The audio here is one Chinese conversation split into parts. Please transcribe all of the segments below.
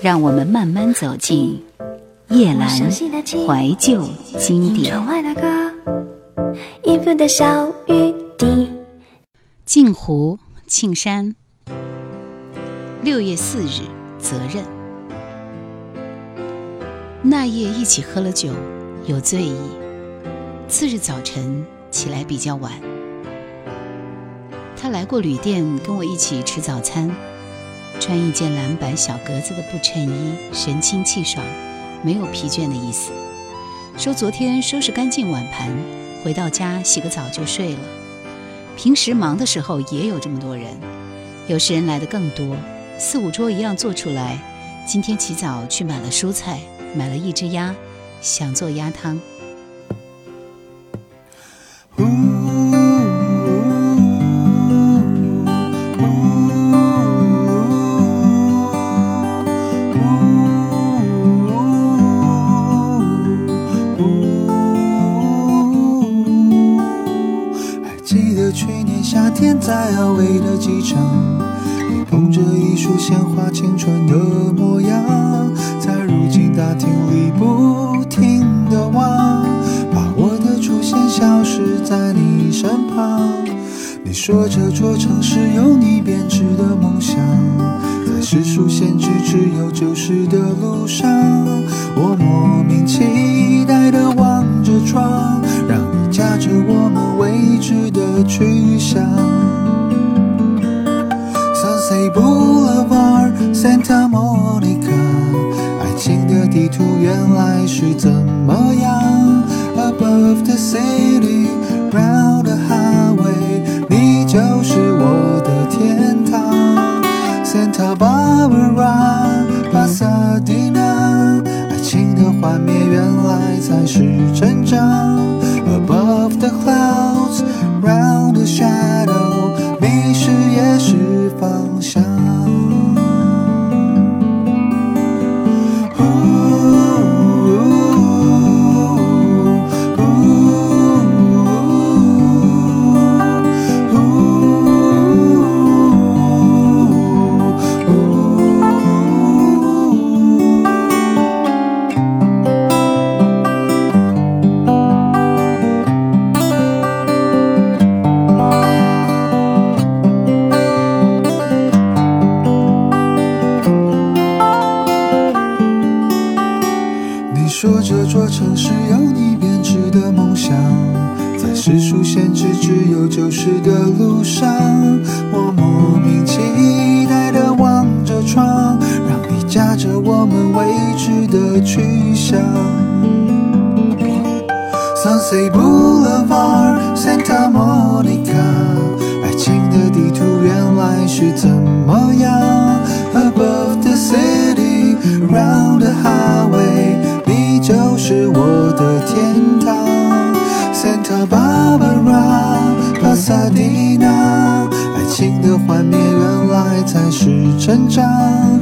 让我们慢慢走进夜阑怀旧经典。镜湖庆山，六月四日，责任。那夜一起喝了酒，有醉意。次日早晨起来比较晚，他来过旅店，跟我一起吃早餐。穿一件蓝白小格子的布衬衣，神清气爽，没有疲倦的意思。说昨天收拾干净碗盘，回到家洗个澡就睡了。平时忙的时候也有这么多人，有时人来的更多，四五桌一样做出来。今天起早去买了蔬菜，买了一只鸭，想做鸭汤。说这座城市有你编织的梦想，在时速限制只有九十的路上，我莫名期待的望着窗，让你驾着我们未知的去向。Sunset Boulevard, Santa Monica，爱情的地图原来是怎么样？Above the city, round the high。都是我的天堂，Santa Barbara，Pasadena，爱情的幻灭，原来才是真章。Above the cloud。s 丢失的路上，我莫名期待的望着窗，让你驾着我们未知的去向。Sunset Boulevard, Santa Monica, 爱情的地图原来是怎么样？Above the city, round the highway, 你就是我的天堂。Santa Barbara。萨蒂娜，爱情的幻灭，原来才是成长。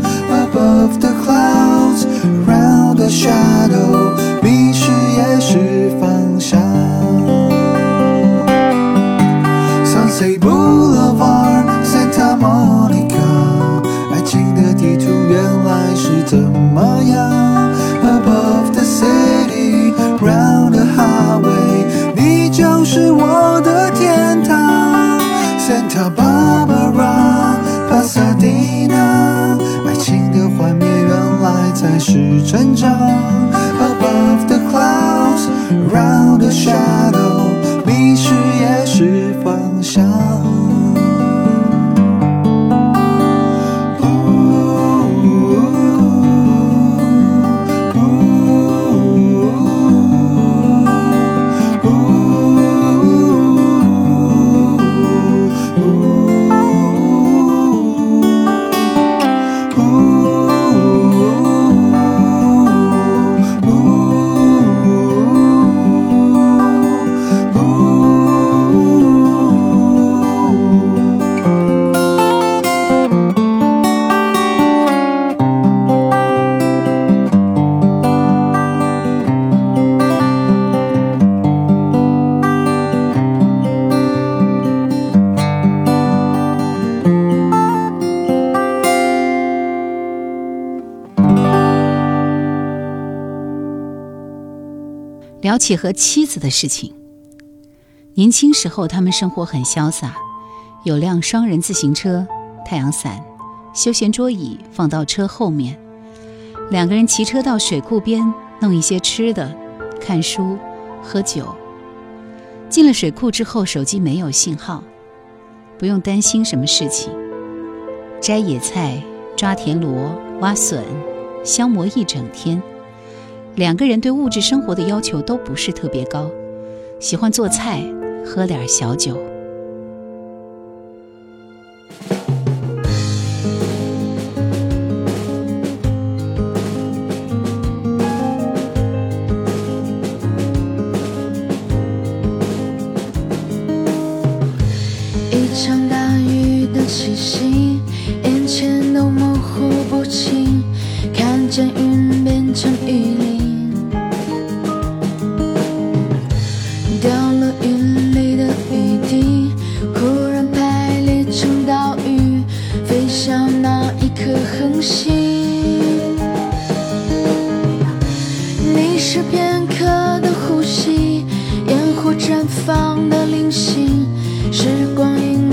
聊起和妻子的事情。年轻时候，他们生活很潇洒，有辆双人自行车，太阳伞，休闲桌椅放到车后面，两个人骑车到水库边弄一些吃的，看书，喝酒。进了水库之后，手机没有信号，不用担心什么事情。摘野菜，抓田螺，挖笋，消磨一整天。两个人对物质生活的要求都不是特别高，喜欢做菜，喝点小酒。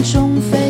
中飞。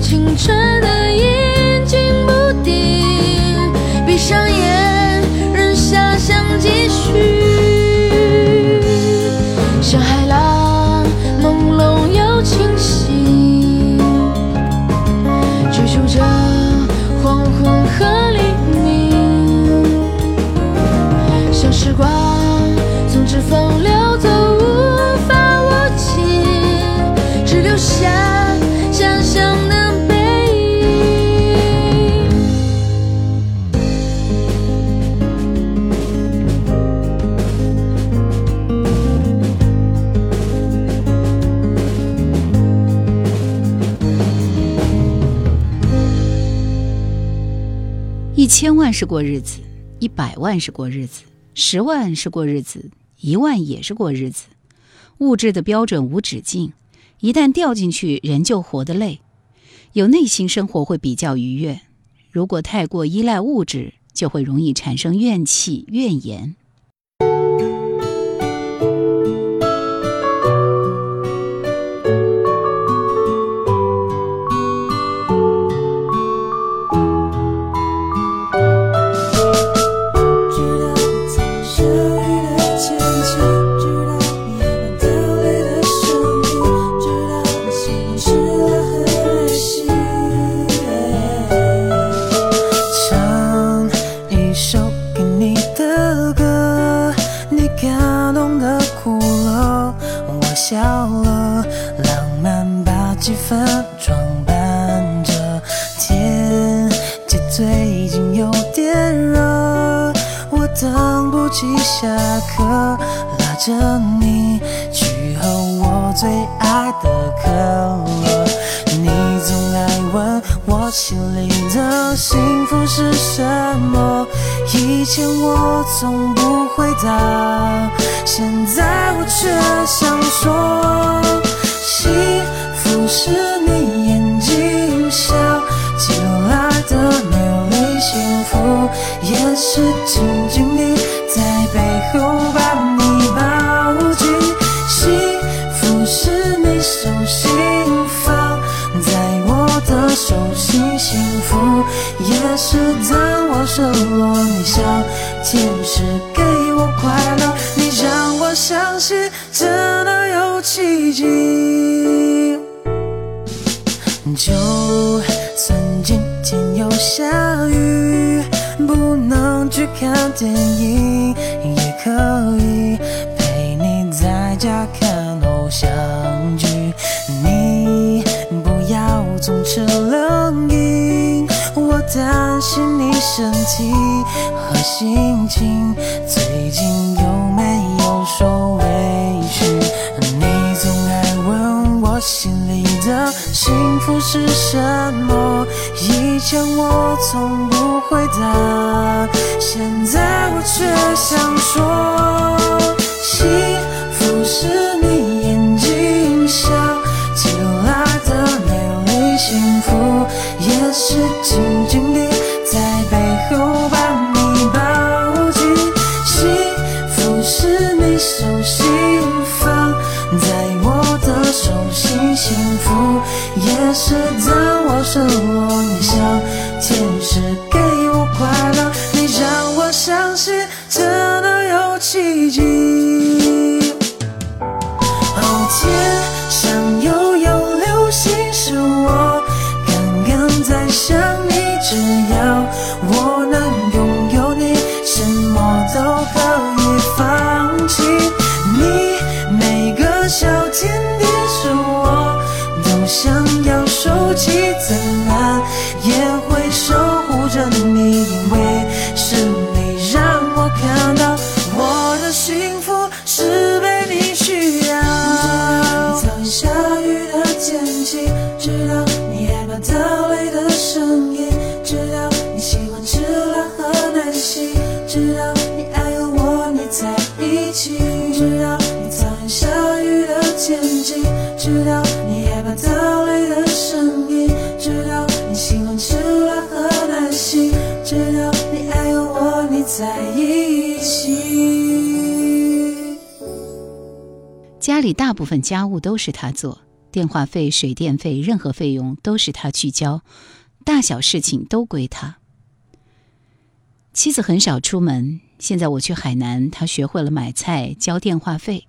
青春的眼睛不定，闭上眼，任遐想继续。千万是过日子，一百万是过日子，十万是过日子，一万也是过日子。物质的标准无止境，一旦掉进去，人就活得累。有内心生活会比较愉悦，如果太过依赖物质，就会容易产生怨气、怨言。你的幸福是什么？以前我从不回答，现在我却想说，幸福是你眼睛笑起来的美丽，幸福也是静静地在背后伴。也是当我失落，你像天使给我快乐，你让我相信真的有奇迹。就算今天又下雨，不能去看电影，也可以。担心你身体和心情，最近有没有受委屈？你总爱问我心里的幸福是什么，以前我从不回答，现在我却想说，幸福是。家里大部分家务都是他做，电话费、水电费，任何费用都是他去交，大小事情都归他。妻子很少出门，现在我去海南，他学会了买菜、交电话费，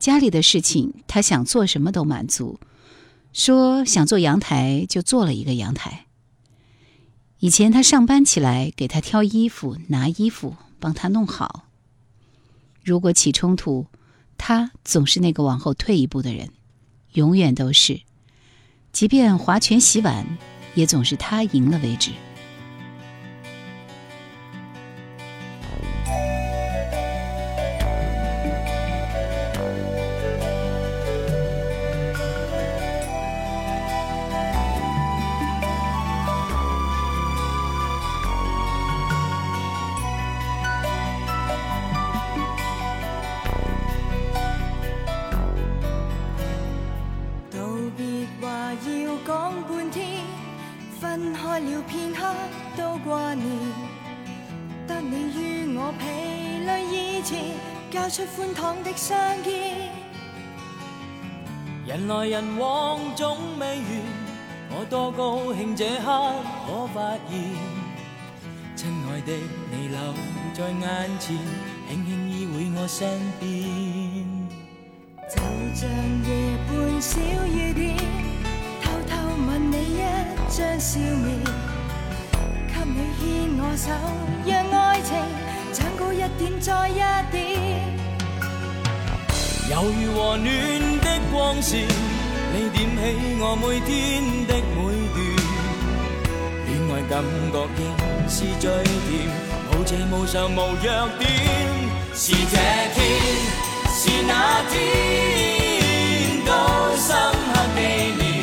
家里的事情他想做什么都满足，说想做阳台就做了一个阳台。以前他上班起来，给他挑衣服、拿衣服，帮他弄好。如果起冲突，他总是那个往后退一步的人，永远都是，即便划拳洗碗，也总是他赢了为止。的人来人往总未完，我多高兴这刻可发现，亲爱的你留在眼前，轻轻依偎我身边。就像夜半小雨点，偷偷吻你一张笑面，给你牵我手，让爱情长高一点再一点。犹如和暖的光线，你点起我每天的每段，恋爱感觉仍是最甜，无邪无上无弱点。是这天，是那天，都深刻纪念。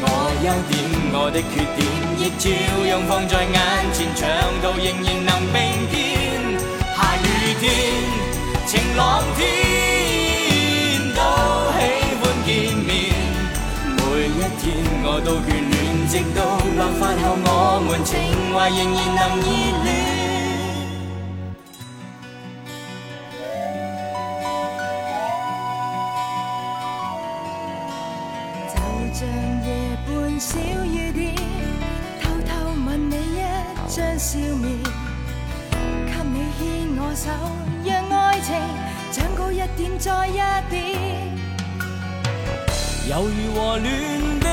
我优点，我的缺点，亦照样放在眼前，长途仍然能并肩。下雨天，晴朗天。天我都眷恋，直到白发后，我们情怀仍然能热恋。就像夜半小雨点，偷偷吻你一张笑面，给你牵我手，让爱情长高一点再一点，柔如和暖。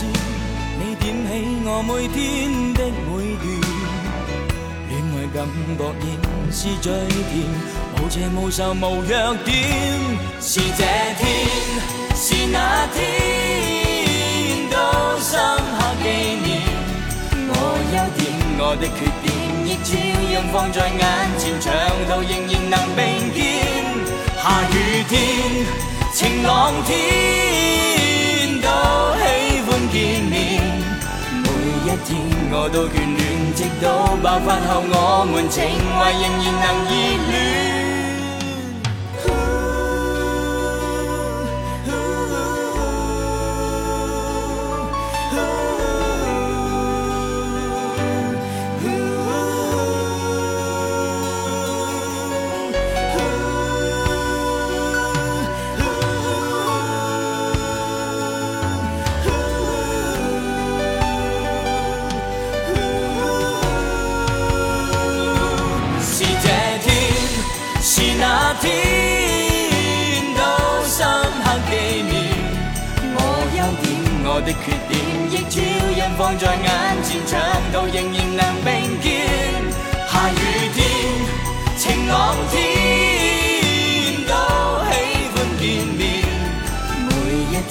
你点起我每天的每段，恋爱感觉仍是最甜。无邪无愁无弱点，是这天，是那天，都深刻纪念。我优点，我的缺点，亦照样放在眼前，长途仍然能并肩。下雨天，晴朗天。见面，每一天我都眷恋，直到爆发后，我们情怀仍然能热恋。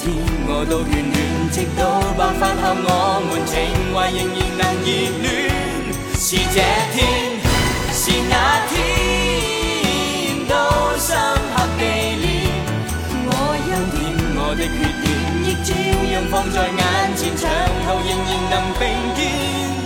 天，我都眷恋，直到白发后，我们情怀仍然能热恋。是这天，是那天，都深刻地念。我有点，我的缺点，亦照样放在眼前，长途仍然能并肩。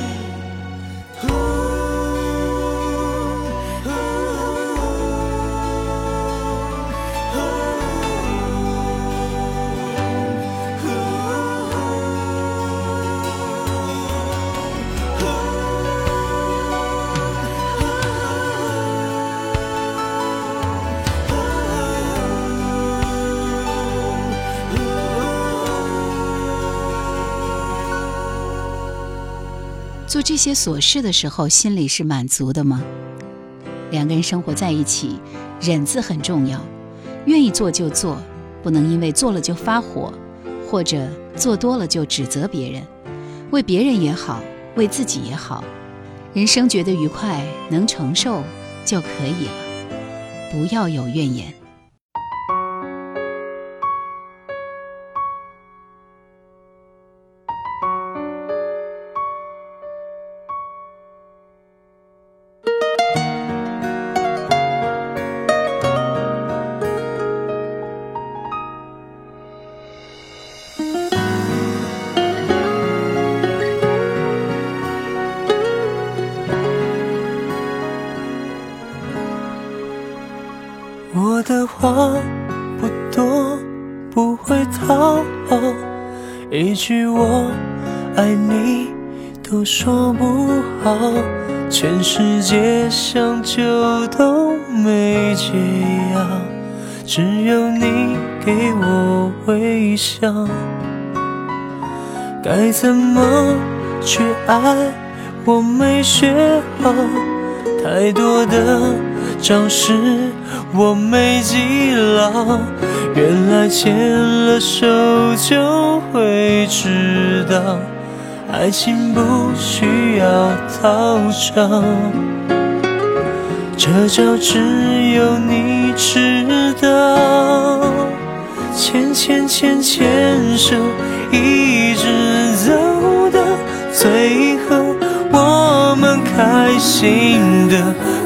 做这些琐事的时候，心里是满足的吗？两个人生活在一起，忍字很重要。愿意做就做，不能因为做了就发火，或者做多了就指责别人。为别人也好，为自己也好，人生觉得愉快，能承受就可以了，不要有怨言。世界像酒都没解药，只有你给我微笑。该怎么去爱，我没学好，太多的招式我没记牢，原来牵了手就会知道。爱情不需要道长，这招只有你知道。牵牵牵牵手，一直走到最后，我们开心的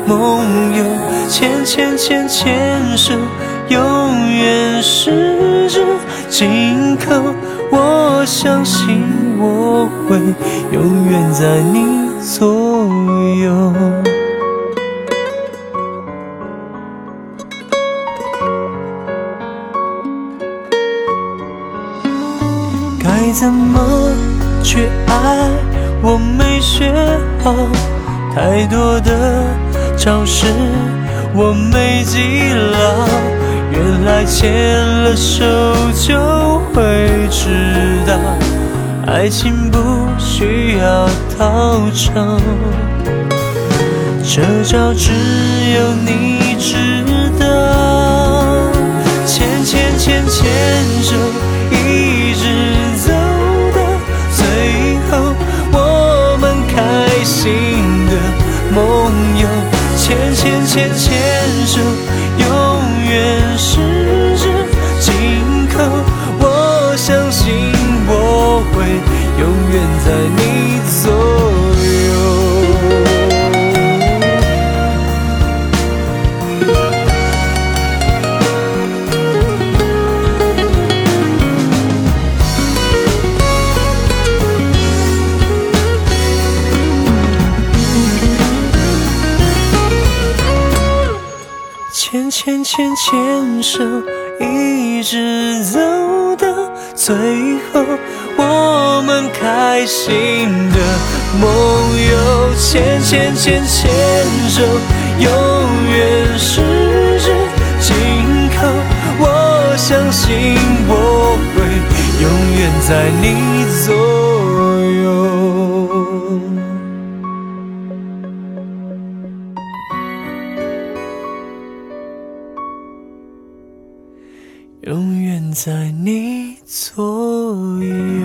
梦游。牵牵牵牵手，永远十指紧扣。我相信我会永远在你左右。该怎么去爱？我没学好，太多的招式我没记牢。原来牵了手就会知道，爱情不需要讨场，这招只有你知道。牵牵牵牵手，一直走到最后，我们开心的梦游，牵牵牵牵。最后，我们开心的梦游，牵牵牵牵手，永远十指紧扣。我相信我会永远在你左右。we